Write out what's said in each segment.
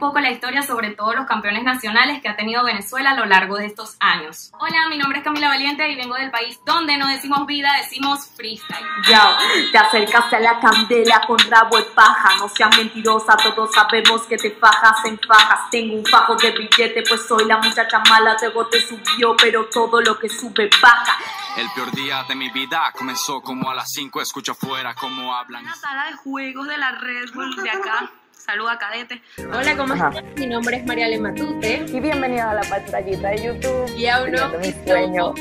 poco la historia sobre todos los campeones nacionales que ha tenido Venezuela a lo largo de estos años. Hola, mi nombre es Camila Valiente y vengo del país donde no decimos vida, decimos freestyle. Ya, te acercaste a la candela con rabo de paja, no seas mentirosa, todos sabemos que te fajas en fajas. Tengo un fajo de billete, pues soy la muchacha mala, luego te subió, pero todo lo que sube baja. El peor día de mi vida comenzó como a las 5, escucho afuera cómo hablan. Una sala de juegos de la Red Bull de acá. Saluda, cadete. Hola, ¿cómo estás? Mi nombre es Mariale Matute. Y bienvenido a la pantallita de YouTube. Y a uno mi sueño.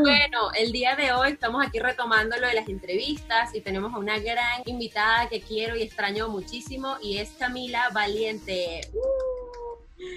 Bueno, el día de hoy estamos aquí retomando lo de las entrevistas y tenemos a una gran invitada que quiero y extraño muchísimo y es Camila Valiente.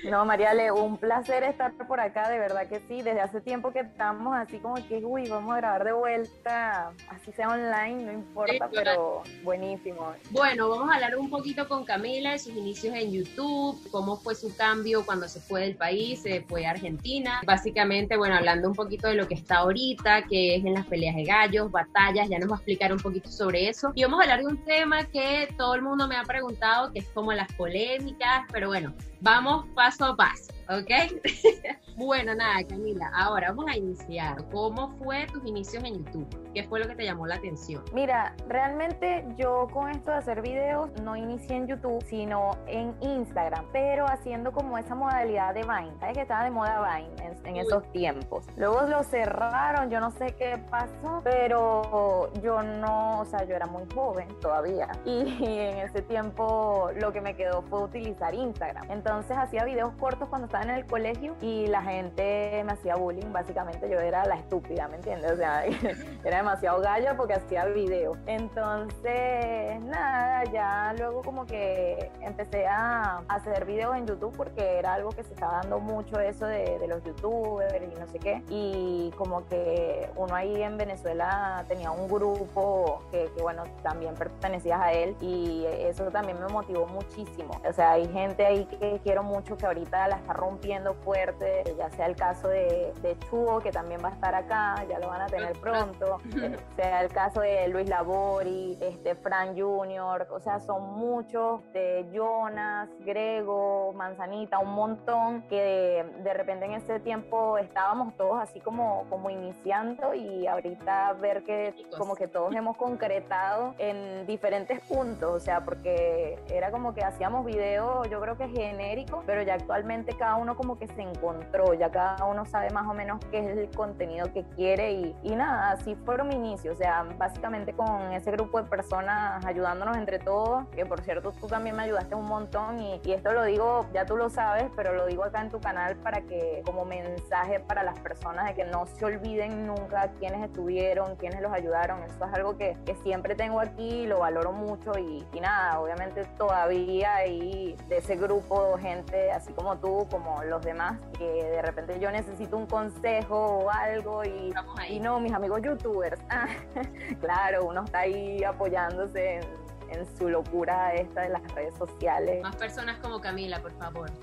No, Mariale, un placer estar por acá, de verdad que sí. Desde hace tiempo que estamos así como que, uy, vamos a grabar de vuelta, así sea online, no importa, pero buenísimo. Bueno, vamos a hablar un poquito con Camila de sus inicios en YouTube, cómo fue su cambio cuando se fue del país, se fue a Argentina. Básicamente, bueno, hablando un poquito de lo que está ahorita, que es en las peleas de gallos, batallas, ya nos va a explicar un poquito sobre eso. Y vamos a hablar de un tema que todo el mundo me ha preguntado, que es como las polémicas, pero bueno, vamos paso a paso, ¿ok? bueno, nada, Camila, ahora vamos a iniciar. ¿Cómo fue tus inicios en YouTube? ¿Qué fue lo que te llamó la atención? Mira, realmente yo con esto de hacer videos no inicié en YouTube, sino en Instagram, pero haciendo como esa modalidad de Vine. ¿Sabes que estaba de moda Vine en, en esos tiempos? Luego lo cerraron, yo no sé qué pasó, pero yo no, o sea, yo era muy joven todavía y en ese tiempo lo que me quedó fue utilizar Instagram. Entonces hacía videos cortos cuando estaba en el colegio y la gente me hacía bullying, básicamente yo era la estúpida, ¿me entiendes? O sea, era demasiado gallo porque hacía videos. Entonces, nada, ya luego como que empecé a hacer videos en YouTube porque era algo que se estaba dando mucho eso de, de los youtubers y no sé qué. Y como que uno ahí en Venezuela tenía un grupo que, que bueno, también pertenecías a él y eso también me motivó muchísimo. O sea, hay gente ahí que quiero mucho que ahorita la está rompiendo fuerte, ya sea el caso de, de Chugo, que también va a estar acá, ya lo van a tener pronto, sea el caso de Luis Labori, este Fran Junior, o sea, son muchos, de Jonas, Grego, Manzanita, un montón que de, de repente en ese tiempo estábamos todos así como, como iniciando y ahorita ver que como que todos hemos concretado en diferentes puntos, o sea, porque era como que hacíamos videos, yo creo que genérico, pero ya actualmente cada uno como que se encontró, ya cada uno sabe más o menos qué es el contenido que quiere y, y nada, así fueron mi inicio, o sea, básicamente con ese grupo de personas ayudándonos entre todos, que por cierto tú también me ayudaste un montón y, y esto lo digo, ya tú lo sabes, pero lo digo acá en tu canal para que como mensaje para las personas de que no se olviden nunca quiénes estuvieron, quiénes los ayudaron, eso es algo que, que siempre tengo aquí, lo valoro mucho y, y nada, obviamente todavía hay de ese grupo gente así como tú, como los demás, que de repente yo necesito un consejo o algo y, y no, mis amigos youtubers, ah, claro, uno está ahí apoyándose en, en su locura esta de las redes sociales. Más personas como Camila, por favor.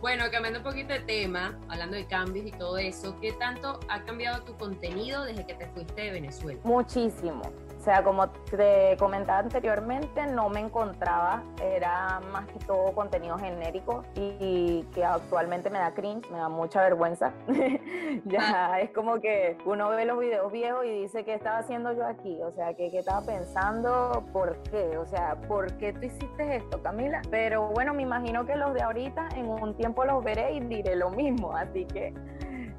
Bueno, cambiando un poquito de tema, hablando de cambios y todo eso, ¿qué tanto ha cambiado tu contenido desde que te fuiste de Venezuela? Muchísimo. O sea, como te comentaba anteriormente, no me encontraba, era más que todo contenido genérico y que actualmente me da cringe, me da mucha vergüenza. ya es como que uno ve los videos viejos y dice, ¿qué estaba haciendo yo aquí? O sea, ¿qué, qué estaba pensando? ¿Por qué? O sea, ¿por qué tú hiciste esto, Camila? Pero bueno, me imagino que los de ahorita en un tiempo los veré y diré lo mismo, así que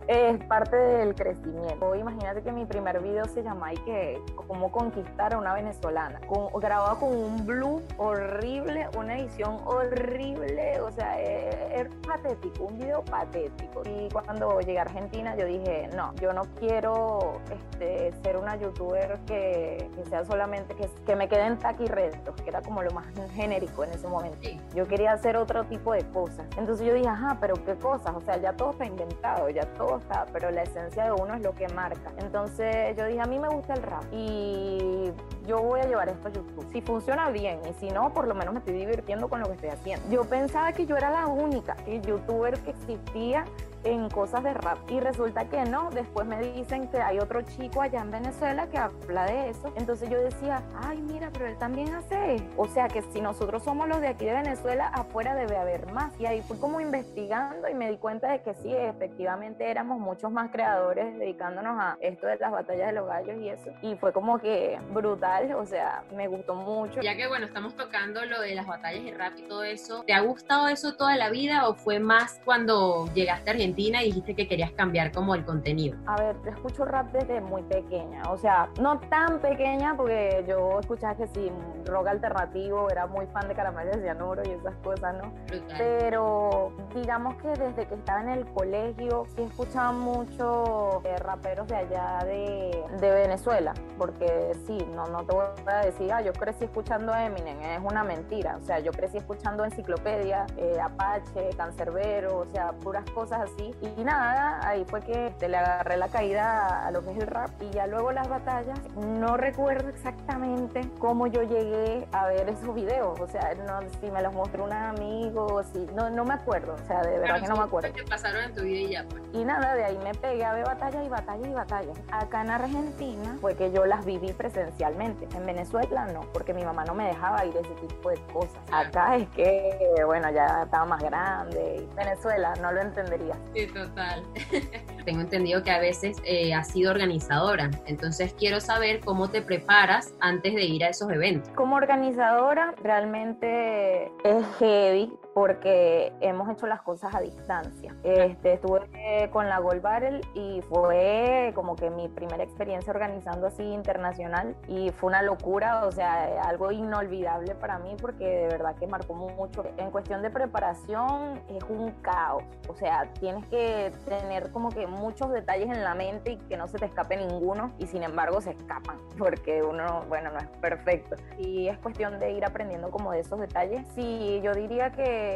es parte del crecimiento. Imagínate que mi primer video se llama y que cómo conquistar a una venezolana, con, grabado con un blue horrible, una edición horrible, o sea, es, es, patético, un video patético. Y cuando llegué a Argentina yo dije, no, yo no quiero este, ser una youtuber que, que sea solamente, que, que me quede en taquirretos, que era como lo más genérico en ese momento. Yo quería hacer otro tipo de cosas. Entonces yo dije, ajá, pero qué cosas, o sea, ya todo está inventado, ya todo pero la esencia de uno es lo que marca. Entonces yo dije, a mí me gusta el rap y yo voy a llevar esto a YouTube. Si funciona bien y si no, por lo menos me estoy divirtiendo con lo que estoy haciendo. Yo pensaba que yo era la única, el youtuber que existía en cosas de rap. Y resulta que no, después me dicen que hay otro chico allá en Venezuela que habla de eso. Entonces yo decía, ay, mira, pero él también hace. O sea que si nosotros somos los de aquí de Venezuela, afuera debe haber más. Y ahí fui como investigando y me di cuenta de que sí, efectivamente éramos muchos más creadores dedicándonos a esto de las batallas de los gallos y eso. Y fue como que brutal, o sea, me gustó mucho. Ya que bueno, estamos tocando lo de las batallas de rap y todo eso, ¿te ha gustado eso toda la vida o fue más cuando llegaste a Argentina y dijiste que querías cambiar como el contenido? A ver, yo escucho rap desde muy pequeña, o sea, no tan pequeña porque yo escuchaba que sí, rock alternativo, era muy fan de Caramelo de Cianuro y esas cosas, ¿no? Pero digamos que desde que estaba en el colegio sí escuchaba mucho eh, raperos de allá de, de, Venezuela, porque sí, no, no te voy a decir, ah, yo crecí escuchando Eminem, es una mentira, o sea, yo crecí escuchando Enciclopedia, eh, Apache, Cancerbero, o sea, puras cosas así, y nada, ahí fue que te le agarré la caída a lo que es el rap, y ya luego las batallas, no recuerdo exactamente cómo yo llegué a ver esos videos, o sea, no, si me los mostró un amigo, si, no, no me acuerdo, o sea, de verdad que no me acuerdo. Que pasaron en tu vida y ya, pues. Y nada, de ahí me pegué a ver batallas y batallas y batallas. Acá en Argentina fue que yo las viví presencialmente. En Venezuela no, porque mi mamá no me dejaba ir a ese tipo de cosas. Acá es que, bueno, ya estaba más grande. Venezuela no lo entendería. Sí, total. Tengo entendido que a veces eh, has sido organizadora, entonces quiero saber cómo te preparas antes de ir a esos eventos. Como organizadora, realmente es heavy porque hemos hecho las cosas a distancia. Este, estuve con la Gold Barrel y fue como que mi primera experiencia organizando así internacional y fue una locura, o sea, algo inolvidable para mí porque de verdad que marcó mucho. En cuestión de preparación es un caos, o sea, tienes que tener como que muchos detalles en la mente y que no se te escape ninguno y sin embargo se escapan porque uno, bueno, no es perfecto. Y es cuestión de ir aprendiendo como de esos detalles. Sí, yo diría que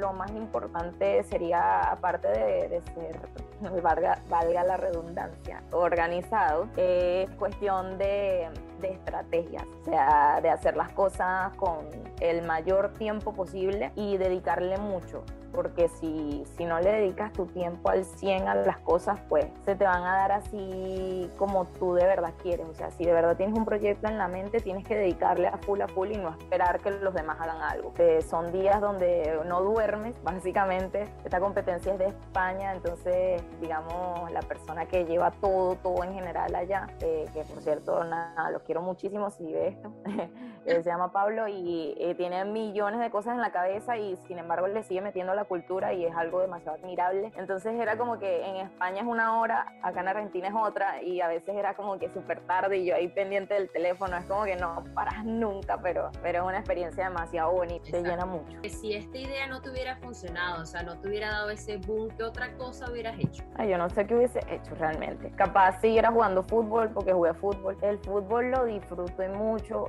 lo más importante sería, aparte de, ser, valga, la redundancia, organizado, es cuestión de, de estrategias, o sea, de hacer las cosas con el mayor tiempo posible y dedicarle mucho porque si, si no le dedicas tu tiempo al 100 a las cosas, pues se te van a dar así como tú de verdad quieres. O sea, si de verdad tienes un proyecto en la mente, tienes que dedicarle a full a full y no esperar que los demás hagan algo. Que son días donde no duermes, básicamente. Esta competencia es de España, entonces, digamos, la persona que lleva todo, todo en general allá, eh, que por cierto, nada, los quiero muchísimo si ve esto, se llama Pablo y eh, tiene millones de cosas en la cabeza y sin embargo le sigue metiendo la cultura y es algo demasiado admirable. Entonces era como que en España es una hora, acá en Argentina es otra y a veces era como que súper tarde y yo ahí pendiente del teléfono, es como que no paras nunca, pero, pero es una experiencia demasiado bonita, te llena mucho. Si esta idea no te hubiera funcionado, o sea, no te hubiera dado ese boom, ¿qué otra cosa hubieras hecho? Ay, yo no sé qué hubiese hecho realmente. Capaz siguiera jugando fútbol porque jugué fútbol. El fútbol lo disfruté mucho,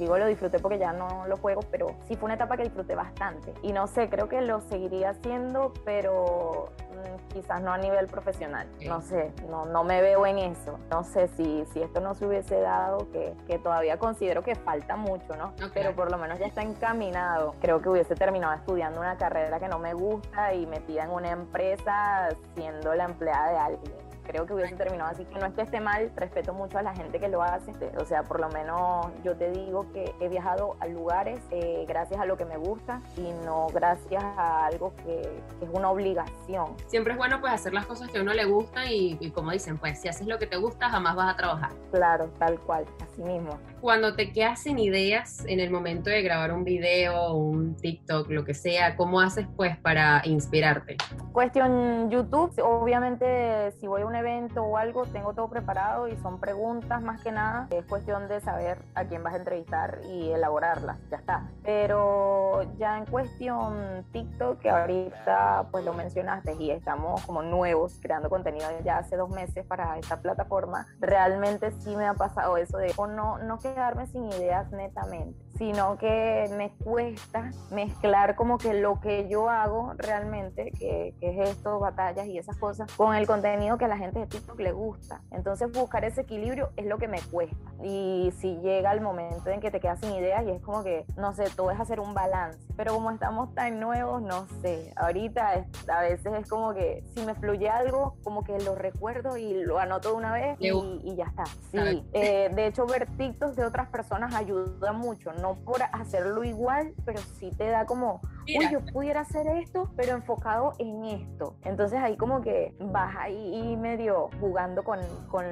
digo lo disfruté porque ya no lo juego, pero sí fue una etapa que disfruté bastante. Y no sé, creo que lo seguiría haciendo, pero mm, quizás no a nivel profesional. No sé, no, no me veo en eso. No sé si, si esto no se hubiese dado, que, que todavía considero que falta mucho, ¿no? Pero por lo menos ya está encaminado. Creo que hubiese terminado estudiando una carrera que no me gusta y metida en una empresa siendo la empleada de alguien creo que hubiese terminado así. Que no es que esté mal, respeto mucho a la gente que lo hace. O sea, por lo menos yo te digo que he viajado a lugares eh, gracias a lo que me gusta y no gracias a algo que, es una obligación. Siempre es bueno pues hacer las cosas que a uno le gustan y, y como dicen, pues si haces lo que te gusta jamás vas a trabajar. Claro, tal cual, así mismo. Cuando te quedas sin ideas en el momento de grabar un video, un TikTok, lo que sea, ¿cómo haces pues para inspirarte? Cuestión YouTube, obviamente si voy a un evento o algo, tengo todo preparado y son preguntas más que nada. Es cuestión de saber a quién vas a entrevistar y elaborarlas, ya está. Pero ya en cuestión TikTok, que ahorita pues lo mencionaste y estamos como nuevos creando contenido ya hace dos meses para esta plataforma, realmente sí me ha pasado eso de o no, no quedarme sin ideas netamente, sino que me cuesta mezclar como que lo que yo hago realmente, que, que es esto, batallas y esas cosas, con el contenido que la gente de TikTok le gusta. Entonces buscar ese equilibrio es lo que me cuesta. Y si llega el momento en que te quedas sin ideas y es como que, no sé, todo es hacer un balance. Pero como estamos tan nuevos, no sé. Ahorita a veces es como que si me fluye algo, como que lo recuerdo y lo anoto de una vez y, y ya está. Sí, eh, de hecho ver TikToks de otras personas ayuda mucho, no por hacerlo igual, pero sí te da como, uy, yo pudiera hacer esto, pero enfocado en esto. Entonces ahí como que vas ahí medio jugando con, con,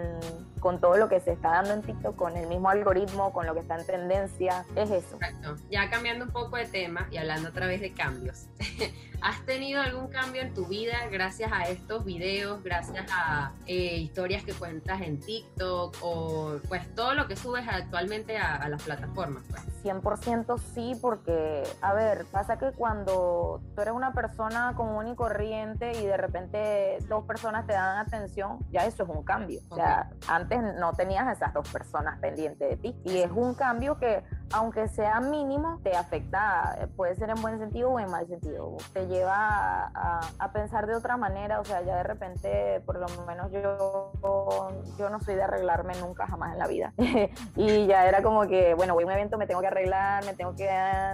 con todo lo que se está dando en TikTok, con el mismo algoritmo, con lo que está en tendencia, es eso. Exacto. Ya cambiando un poco de tema y hablando otra vez de cambios. ¿Has tenido algún cambio en tu vida gracias a estos videos, gracias a eh, historias que cuentas en TikTok o pues todo lo que subes actualmente a, las plataformas? Pues? 100% sí, porque, a ver, pasa que cuando tú eres una persona común y corriente y de repente dos personas te dan atención, ya eso es un cambio. O sea, antes no tenías esas dos personas pendientes de ti. Y es un cambio que, aunque sea mínimo, te afecta, puede ser en buen sentido o en mal sentido. Te lleva a, pensar de otra manera, o sea, ya de repente, por lo menos yo, yo no soy de arreglarme nunca jamás en la vida. y ya era como que, bueno, voy a un evento, me tengo que arreglar, me tengo que,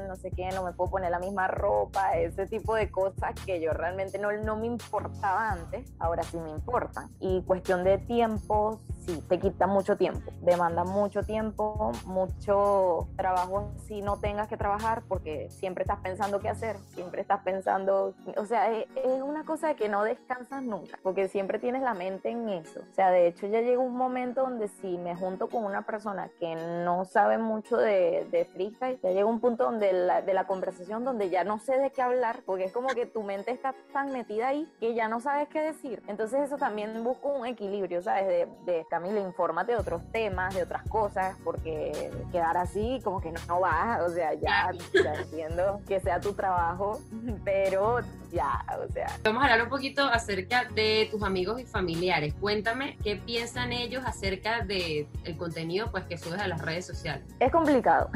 no sé qué, no me puedo poner la misma ropa, ese tipo de cosas que yo realmente no, no me importaba antes, ahora sí me importan. Y cuestión de tiempo, sí, te quita mucho tiempo, demanda mucho tiempo, mucho trabajo si no tengas que trabajar porque siempre estás pensando qué hacer, siempre estás pensando, o sea, es, una cosa de que no descansas nunca, porque siempre tienes la mente en eso. O sea, de hecho ya llega un momento donde si me junto con una persona que no sabe mucho de, de freestyle, ya llega un punto donde la, de la conversación donde ya no sé de qué hablar, porque es como que tu mente está tan metida ahí que ya no sabes qué decir. Entonces eso también busco un equilibrio, ¿sabes? De, de Camila, infórmate de otros temas, de otras cosas, porque quedar así como que no, va, o sea, ya, ya entiendo que sea tu trabajo, pero ya, o sea. Vamos a hablar un poquito acerca de tus amigos y familiares. Cuéntame qué piensan ellos acerca de el contenido pues que subes a las redes sociales. Es complicado.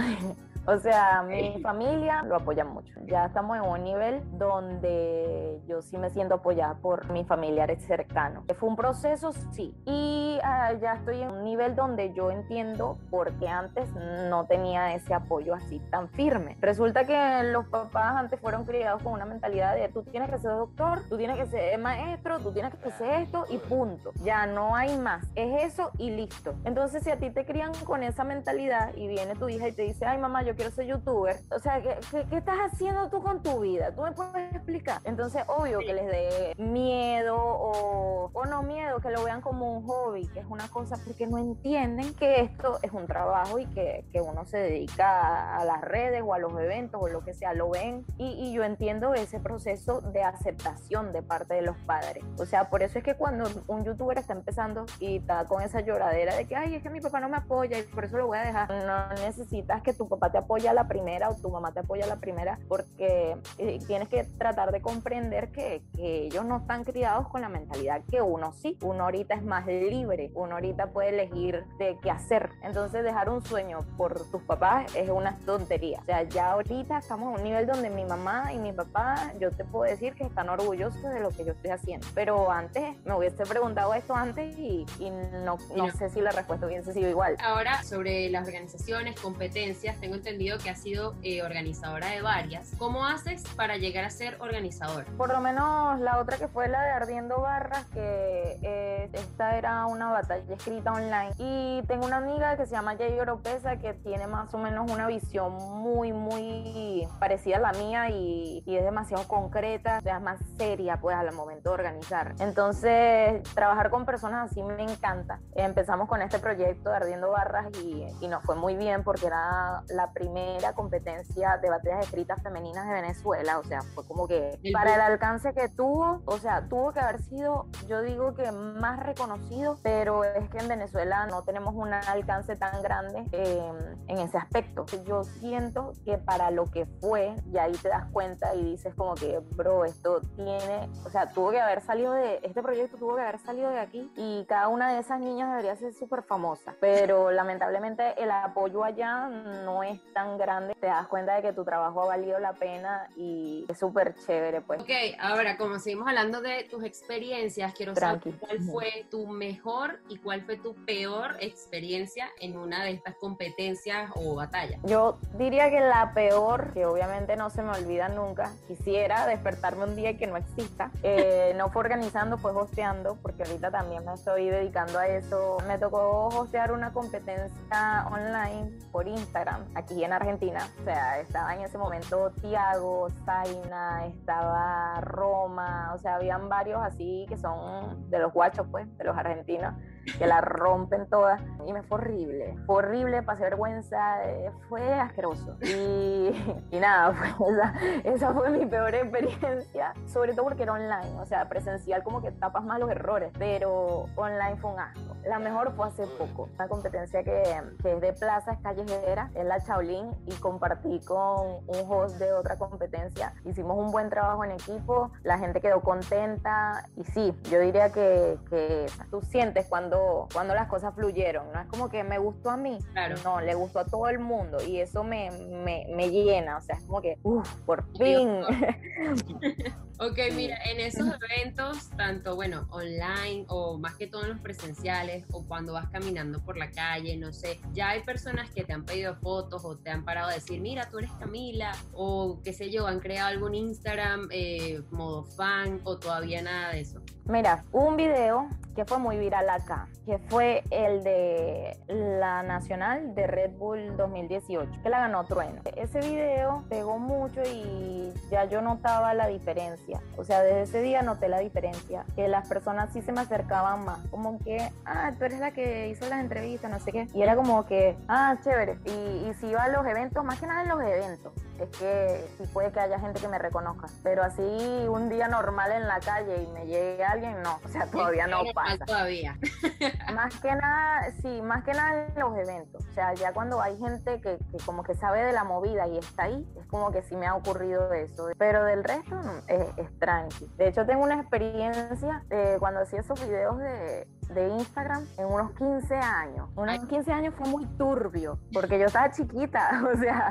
O sea, mi familia lo apoya mucho. Ya estamos en un nivel donde yo sí me siento apoyada por mis familiares cercanos. Fue un proceso, sí. Y ah, ya estoy en un nivel donde yo entiendo por qué antes no tenía ese apoyo así tan firme. Resulta que los papás antes fueron criados con una mentalidad de tú tienes que ser doctor, tú tienes que ser maestro, tú tienes que ser esto y punto. Ya no hay más. Es eso y listo. Entonces, si a ti te crían con esa mentalidad y viene tu hija y te dice, ay mamá, yo quiero ser youtuber. O sea, ¿qué, ¿qué, estás haciendo tú con tu vida? ¿Tú me puedes explicar? Entonces, obvio que les dé miedo o, o no miedo, que lo vean como un hobby, que es una cosa, porque no entienden que esto es un trabajo y que, que uno se dedica a, las redes o a los eventos o lo que sea, lo ven. Y, y yo entiendo ese proceso de aceptación de parte de los padres. O sea, por eso es que cuando un youtuber está empezando y está con esa lloradera de que, ay, es que mi papá no me apoya y por eso lo voy a dejar, no necesitas que tu papá te apoya a la primera o tu mamá te apoya a la primera, porque eh, tienes que tratar de comprender que, que, ellos no están criados con la mentalidad que uno sí. Uno ahorita es más libre, uno ahorita puede elegir de qué hacer. Entonces dejar un sueño por tus papás es una tontería. O sea, ya ahorita estamos a un nivel donde mi mamá y mi papá, yo te puedo decir que están orgullosos de lo que yo estoy haciendo. Pero antes, me hubiese preguntado esto antes y, y no, no, sé si la respuesta hubiese sido igual. Ahora, sobre las organizaciones, competencias, tengo entendido que has sido eh, organizadora de varias. ¿Cómo haces para llegar a ser organizadora? Por lo menos la otra que fue la de Ardiendo Barras, que eh, esta era una batalla escrita online. Y tengo una amiga que se llama Jay Oropesa que tiene más o menos una visión muy, muy parecida a la mía y, y es demasiado concreta, o sea, es más seria pues al momento de organizar. Entonces, trabajar con personas así me encanta. Empezamos con este proyecto de Ardiendo Barras y, y nos fue muy bien porque era la primera competencia de batallas escritas femeninas de Venezuela, o sea, fue como que para el alcance que tuvo, o sea, tuvo que haber sido, yo digo que más reconocido, pero es que en Venezuela no tenemos un alcance tan grande eh, en ese aspecto. Yo siento que para lo que fue, y ahí te das cuenta y dices como que, bro, esto tiene, o sea, tuvo que haber salido de, este proyecto tuvo que haber salido de aquí y cada una de esas niñas debería ser súper famosa, pero lamentablemente el apoyo allá no es tan grande, te das cuenta de que tu trabajo ha valido la pena y es súper chévere, pues. Ok, ahora como seguimos hablando de tus experiencias, quiero Tranqui. saber cuál fue tu mejor y cuál fue tu peor experiencia en una de estas competencias o batallas. Yo diría que la peor, que obviamente no se me olvida nunca, quisiera despertarme un día y que no exista. Eh, no fue organizando, fue hosteando, porque ahorita también me estoy dedicando a eso. Me tocó hostear una competencia online por Instagram, aquí en Argentina. O sea, estaba en ese momento Tiago, Zaina, estaba Roma, o sea, habían varios así que son de los guachos, pues, de los argentinos que la rompen todas. Y me fue horrible, fue horrible, pasé vergüenza, eh, fue asqueroso. Y, y nada, pues, esa, esa fue mi peor experiencia, sobre todo porque era online, o sea, presencial como que tapas más los errores, pero online fue un asco. La mejor fue hace poco, una competencia que, que es de plaza, es callejera, es la Shaolin, y compartí con un host de otra competencia. Hicimos un buen trabajo en equipo, la gente quedó contenta, y sí, yo diría que, que tú sientes cuando, cuando las cosas fluyeron, no es como que me gustó a mí, Claro. no, le gustó a todo el mundo, y eso me, me, me llena, o sea, es como que, uff, por fin. Ok, mira, en esos eventos, tanto, bueno, online o más que todo en los presenciales o cuando vas caminando por la calle, no sé, ya hay personas que te han pedido fotos o te han parado a decir, mira, tú eres Camila, o qué sé yo, han creado algún Instagram eh, modo fan o todavía nada de eso. Mira, un video que fue muy viral acá, que fue el de la nacional de Red Bull 2018, que la ganó Trueno. Ese video pegó mucho y ya yo notaba la diferencia. O sea, desde ese día noté la diferencia, que las personas sí se me acercaban más, como que, ah, tú eres la que hizo las entrevistas, no sé qué. Y era como que, ah, chévere. Y, y si iba a los eventos, más que nada en los eventos, es que sí puede que haya gente que me reconozca, pero así un día normal en la calle y me llegue alguien, no, o sea, todavía no pasa. Todavía. Más que nada, sí, más que nada en los eventos, o sea, ya cuando hay gente que, que como que sabe de la movida y está ahí, es como que sí me ha ocurrido eso, pero del resto es, es tranqui. De hecho, tengo una experiencia de cuando hacía esos videos de, de Instagram en unos 15 años. Unos 15 años fue muy turbio, porque yo estaba chiquita, o sea,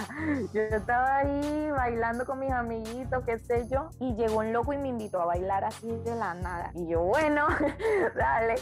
yo estaba ahí bailando con mis amiguitos, qué sé yo, y llegó un loco y me invitó a bailar así de la nada. Y yo, bueno, dale.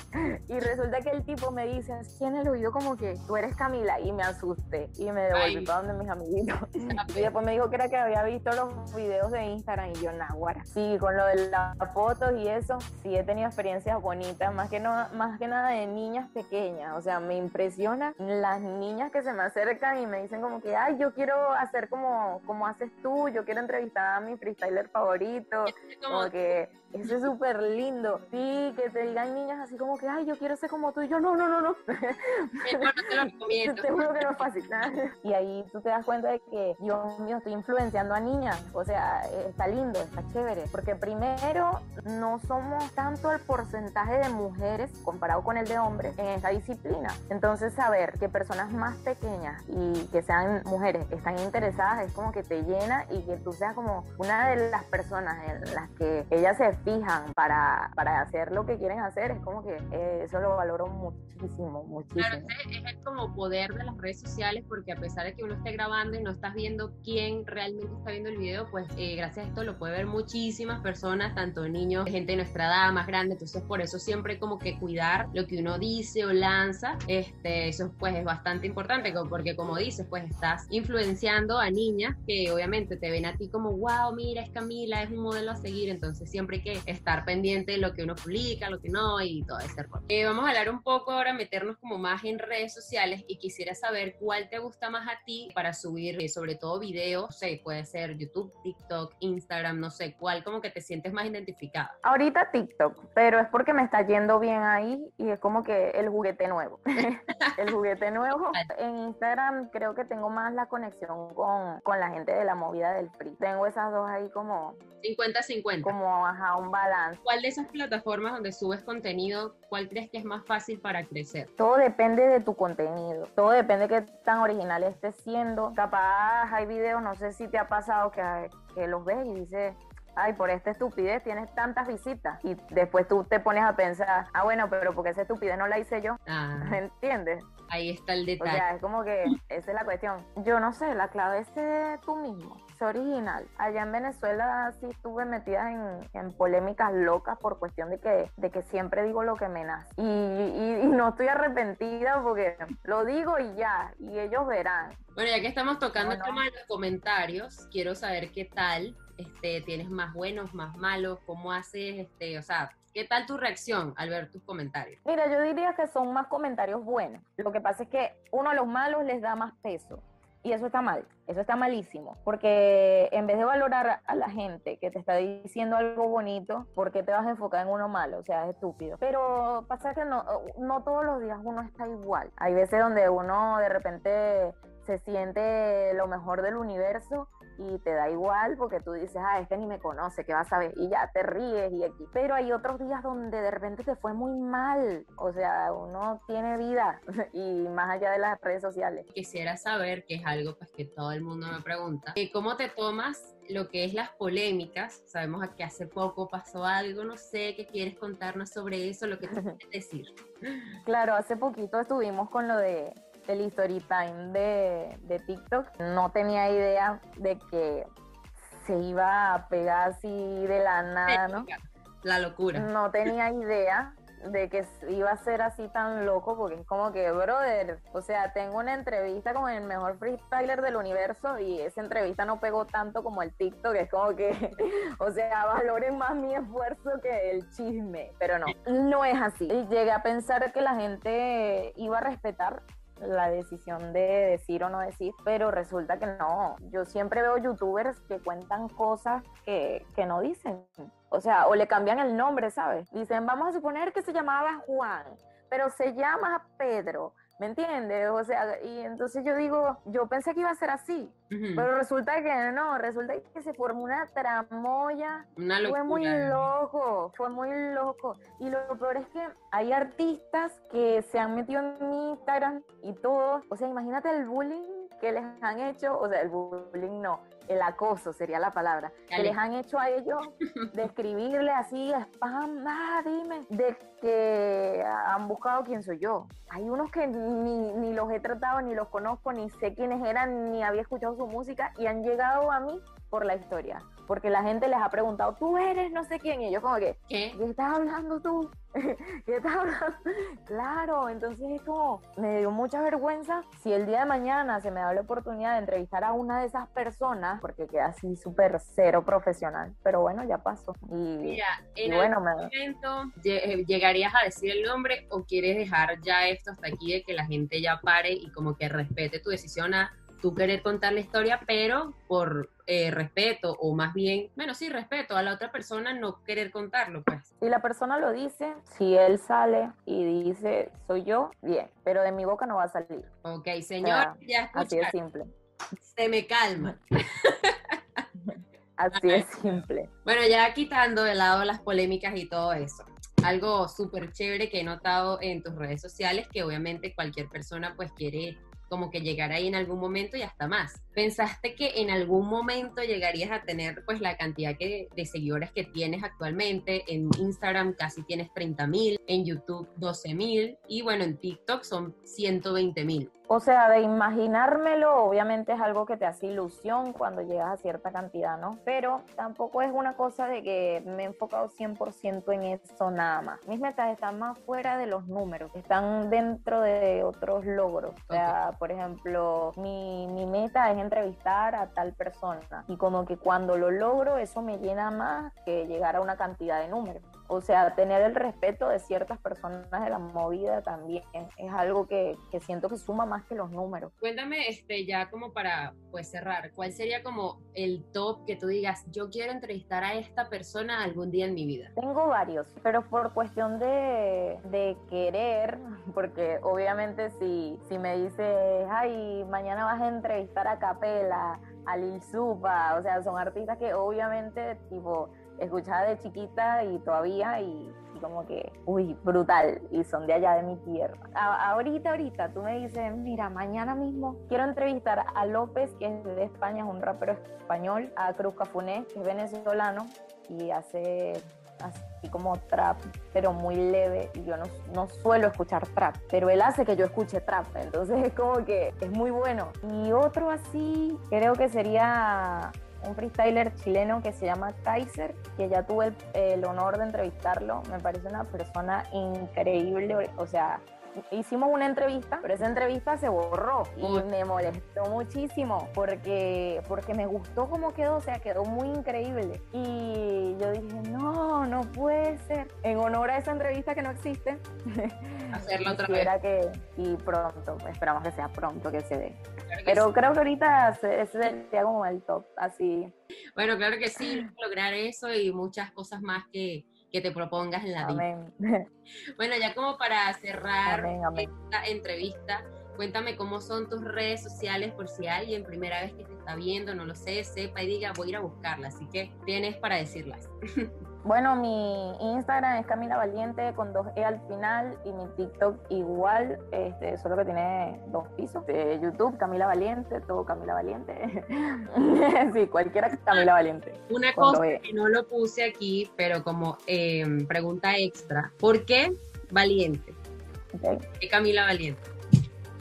Y resulta que el tipo me dice así en el oído como que tú eres Camila, y me asusté, y me devolví Ay. para donde mis amiguitos. Y después me dijo que era que había visto los videos de Instagram, y yo, naguara. Sí, con lo de las fotos y eso, sí he tenido experiencias bonitas, más que, no, más que nada de niñas pequeñas. O sea, me impresiona las niñas que se me acercan y me dicen como que, ay, yo quiero hacer como, como haces tú, yo quiero entrevistar a mi freestyler favorito. Como, que eso es súper lindo. Sí, que te digan niñas así como que, ay, yo quiero ser como tú. Y yo, no, no, no, no. mejor no te lo recomiendo. Te juro que no es fácil. Y ahí tú te das cuenta de que, Dios mío, estoy influenciando a niñas. O sea, eh, está lindo, está chévere. Porque primero, no somos tanto el porcentaje de mujeres comparado con el de hombres en esta disciplina. Entonces, saber que personas más pequeñas y que sean mujeres están interesadas es como que te llena y que tú seas como una de las personas en las que ellas se fijan para, para hacer lo que quieren hacer. Es como que eh, eso lo valoro muchísimo, muchísimo. Claro, ese es el como poder de las redes sociales porque a pesar de que uno esté grabando y no estás viendo quién realmente está viendo el video, pues eh, gracias a esto lo puede ver muchísimas personas, tanto niños, gente de nuestra edad, más grande, entonces por eso siempre como que cuidar lo que uno dice o lanza, este, eso pues es bastante importante porque como dices, pues estás influenciando a niñas que obviamente te ven a ti como, wow, mira, es Camila, es un modelo a seguir, entonces siempre hay que estar pendiente de lo que uno publica, lo que no y todo ese rollo. Eh, vamos a hablar un poco ahora, meternos como más en redes sociales y quisiera saber cuál te gusta más a ti para subir, eh, sobre todo videos, no sé, puede ser YouTube, TikTok, Instagram, no sé, cuál como que te sientes más identificada. Ahorita TikTok, pero es porque me está yendo bien ahí y es como que el juguete nuevo. el juguete nuevo. En Instagram creo que tengo más la conexión con, con la gente de la movida del free. Tengo esas dos ahí como, 50-50. como ajá, un balance. ¿Cuál de esas plataformas donde subes contenido, cuál crees que es más fácil para crecer? Todo depende de tu contenido. Todo depende de qué tan original estés siendo. Capaz hay videos, no sé si te ha pasado que, que los ves y dices, ay, por esta estupidez tienes tantas visitas. Y después tú te pones a pensar, ah, bueno, pero porque esa estupidez no la hice yo. Ah, ¿Me entiendes? Ahí está el O detalle. sea, es como que esa es la cuestión. Yo no sé, la clave es tú mismo, ser original. Allá en Venezuela sí estuve metida en, en polémicas locas por cuestión de que, de que siempre digo lo que me nace. Y, y- y no estoy arrepentida porque lo digo y ya, y ellos verán. Bueno, ya que estamos tocando el No, no. tema de los comentarios, quiero saber qué tal, este, tienes más buenos, más malos, cómo haces, este, o sea, qué tal tu reacción al ver tus comentarios. Mira, yo diría que son más comentarios buenos. Lo que pasa es que uno a los malos les da más peso. Y eso está mal, eso está malísimo, porque en vez de valorar a la gente que te está diciendo algo bonito, ¿por qué te vas a enfocar en uno malo? O sea, es estúpido. Pero pasa que no, no todos los días uno está igual. Hay veces donde uno de repente se siente lo mejor del universo y te da igual porque tú dices, ah, este ni me conoce, ¿qué vas a ver? Y ya te ríes y aquí. Pero hay otros días donde de repente te fue muy mal. O sea, uno tiene vida y más allá de las redes sociales. Quisiera saber, que es algo pues, que todo el mundo me pregunta, eh, ¿cómo te tomas lo que es las polémicas? Sabemos que hace poco pasó algo, no sé, ¿qué quieres contarnos sobre eso? Lo que tú quieres decir. Claro, hace poquito estuvimos con lo de el story time de, de TikTok. No tenía idea de que se iba a pegar así de la nada, ¿no? La locura. No tenía idea de que iba a ser así tan loco, porque es como que, brother, o sea, tengo una entrevista con el mejor freestyler del universo y esa entrevista no pegó tanto como el TikTok, es como que, o sea, valoren más mi esfuerzo que el chisme, pero no, no es así. Llegué a pensar que la gente iba a respetar la decisión de decir o no decir, pero resulta que no. Yo siempre veo youtubers que cuentan cosas que, que no dicen. O sea, o le cambian el nombre, ¿sabes? Dicen, vamos a suponer que se llamaba Juan, pero se llama Pedro. ¿Me entiendes? O sea, y entonces yo digo, yo pensé que iba a ser así, pero resulta que no, resulta que se formó una tramoya Una fue muy locura. loco, fue muy loco. Y lo peor es que hay artistas que se han metido en mi Instagram y todo. O sea, imagínate el bullying que les han hecho, o sea, el bullying no, el acoso sería la palabra, que les han hecho a ellos de escribirle así, spam, ah, dime, de que han buscado quién soy yo. Hay unos que ni, ni los he tratado, ni los conozco, ni sé quiénes eran, ni había escuchado su música y han llegado a mí por la historia. Porque la gente les ha preguntado, tú eres no sé quién. Y yo como que, ¿Qué? ¿qué estás hablando tú? ¿Qué estás hablando? Claro, entonces es como, me dio mucha vergüenza si el día de mañana se me da la oportunidad de entrevistar a una de esas personas, porque queda así súper cero profesional. Pero bueno, ya pasó. Y, Mira, y en bueno, algún me, momento eh, llegarías a decir el nombre o quieres dejar ya esto hasta aquí de que la gente ya pare y como que respete tu decisión a tú querer contar la historia, pero por eh, respeto o más bien, bueno, sí, respeto a la otra persona no querer contarlo, pues. si la persona lo dice, si él sale y dice, soy yo, bien, pero de mi boca no va a salir. Ok, señor, Ya, ya Así de simple. se me calma. Así de simple. Bueno, ya quitando de lado las polémicas y todo eso. Algo súper chévere que he notado en tus redes sociales, que obviamente cualquier persona pues quiere como que llegar ahí en algún momento y hasta más. ¿Pensaste que en algún momento llegarías a tener pues la cantidad que- de seguidores que tienes actualmente? En Instagram casi tienes 30 mil, en YouTube 12 mil y bueno, en TikTok son 120 mil. O sea, de imaginármelo, obviamente es algo que te hace ilusión cuando llegas a cierta cantidad, ¿no? Pero tampoco es una cosa de que me he enfocado 100% en eso nada más. Mis metas están más fuera de los números, están dentro de otros logros. O sea, por ejemplo, mi, mi meta es entrevistar a tal persona y como que cuando lo logro, eso me llena más que llegar a una cantidad de números. O sea, tener el respeto de ciertas personas de la movida también es algo que, que siento que suma más que los números. Cuéntame, este, ya como para pues cerrar, ¿cuál sería como el top que tú digas, yo quiero entrevistar a esta persona algún día en mi vida? Tengo varios, pero por cuestión de, de querer, porque obviamente si, si me dices, ay, mañana vas a entrevistar a Capela, a Lil Supa, o sea, son artistas que obviamente, tipo, escuchaba de chiquita y todavía, y, y como que, uy, brutal, y son de allá de mi tierra. A- ahorita, ahorita, tú me dices, mira, mañana mismo quiero entrevistar a López, que es de España, es un rapero español, a Cruz Cafuné, que es venezolano, y hace así como trap, pero muy leve. Y yo no, no suelo escuchar trap, pero él hace que yo escuche trap. Entonces es como que es muy bueno. Y otro así, creo que sería un freestyler chileno que se llama Kaiser, que ya tuve el, el, honor de entrevistarlo. Me parece una persona increíble, o sea, hicimos una entrevista, pero esa entrevista se borró y me molestó muchísimo porque, porque me gustó cómo quedó, o sea, quedó muy increíble. Y yo dije, no, no puede ser. En honor a esa entrevista que no existe, hacerla otra vez. Que, y pronto, esperamos que sea pronto que se dé. pero creo que ahorita ese sería como el top, así. Bueno, claro que sí, lograr eso y muchas cosas más que, que te propongas en la vida. Bueno, ya como para cerrar esta entrevista, cuéntame cómo son tus redes sociales por si alguien primera vez que te está viendo, no lo sé, sepa y diga voy a ir a buscarla, así que tienes para decirlas. Bueno, mi Instagram es Camila Valiente con dos E al final y mi TikTok igual, este, solo que tiene dos pisos. De YouTube, Camila Valiente, todo Camila Valiente. sí, cualquiera Camila Valiente. Una cosa e. que no lo puse aquí, pero como em, pregunta extra, ¿por qué Valiente? ¿Qué Camila Valiente?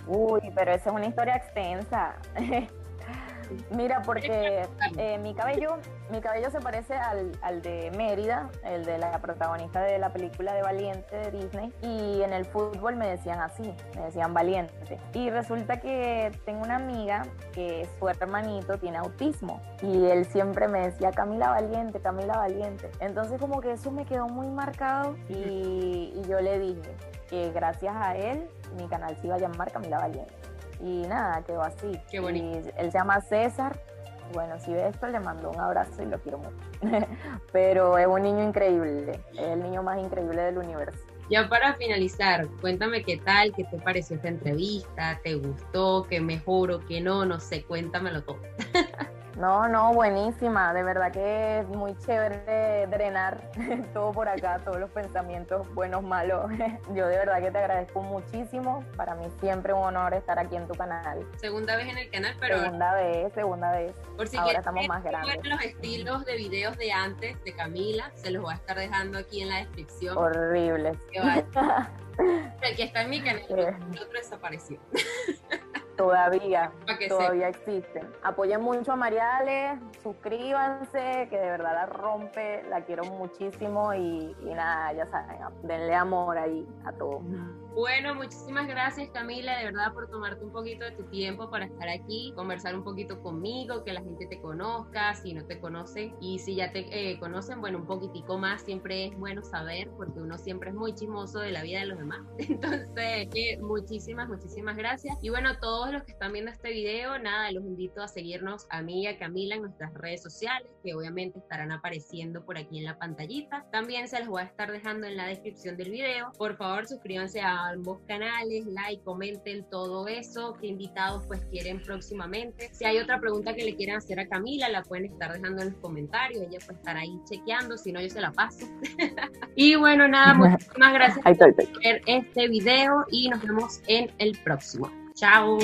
Uy, pero esa es una historia extensa. Mira, porque eh, mi cabello, mi cabello se parece al, al, de Mérida, el de la protagonista de la película de Valiente de Disney, y en el fútbol me decían así, me decían Valiente. Y resulta que tengo una amiga que su hermanito tiene autismo y él siempre me decía Camila Valiente, Camila Valiente. Entonces como que eso me quedó muy marcado y, y yo le dije que gracias a él mi canal se iba a llamar Camila Valiente. Y nada, quedó así. Qué bonito. Y él se llama César. Bueno, si ve esto, le mando un abrazo y lo quiero mucho. Pero es un niño increíble, es el niño más increíble del universo. Ya para finalizar, cuéntame qué tal, qué te pareció esta entrevista, te gustó, qué mejor o qué no, no sé, cuéntamelo todo. No, no, buenísima. De verdad que es muy chévere drenar todo por acá, todos los pensamientos buenos, malos. Yo de verdad que te agradezco muchísimo. Para mí siempre un honor estar aquí en tu canal. Segunda vez en el canal, pero... Segunda vez, segunda vez. Por si Ahora estamos más grandes. los estilos de videos de antes de Camila, se los voy a estar dejando aquí en la descripción. Horribles. el que está en mi canal, el otro desapareció. Todavía, todavía existen. Apoyen mucho a Mariale, suscríbanse, que de verdad la rompe, la quiero muchísimo y, y nada, ya saben, denle amor ahí a todos. Bueno, muchísimas gracias Camila, de verdad por tomarte un poquito de tu tiempo para estar aquí, conversar un poquito conmigo, que la gente te conozca, si no te conocen y si ya te eh, conocen, bueno, un poquitico más siempre es bueno saber porque uno siempre es muy chismoso de la vida de los demás. Entonces, eh, muchísimas, muchísimas gracias. Y bueno, todos los que están viendo este video, nada, los invito a seguirnos a mí y a Camila en nuestras redes sociales, que obviamente estarán apareciendo por aquí en la pantallita. También se los voy a estar dejando en la descripción del video. Por favor, suscríbanse a ambos canales, like, comenten todo eso, qué invitados pues quieren próximamente. Si hay otra pregunta que le quieran hacer a Camila, la pueden estar dejando en los comentarios, ella puede estar ahí chequeando, si no yo se la paso. y bueno, nada, muchísimas gracias por ver este video y nos vemos en el próximo. Chao.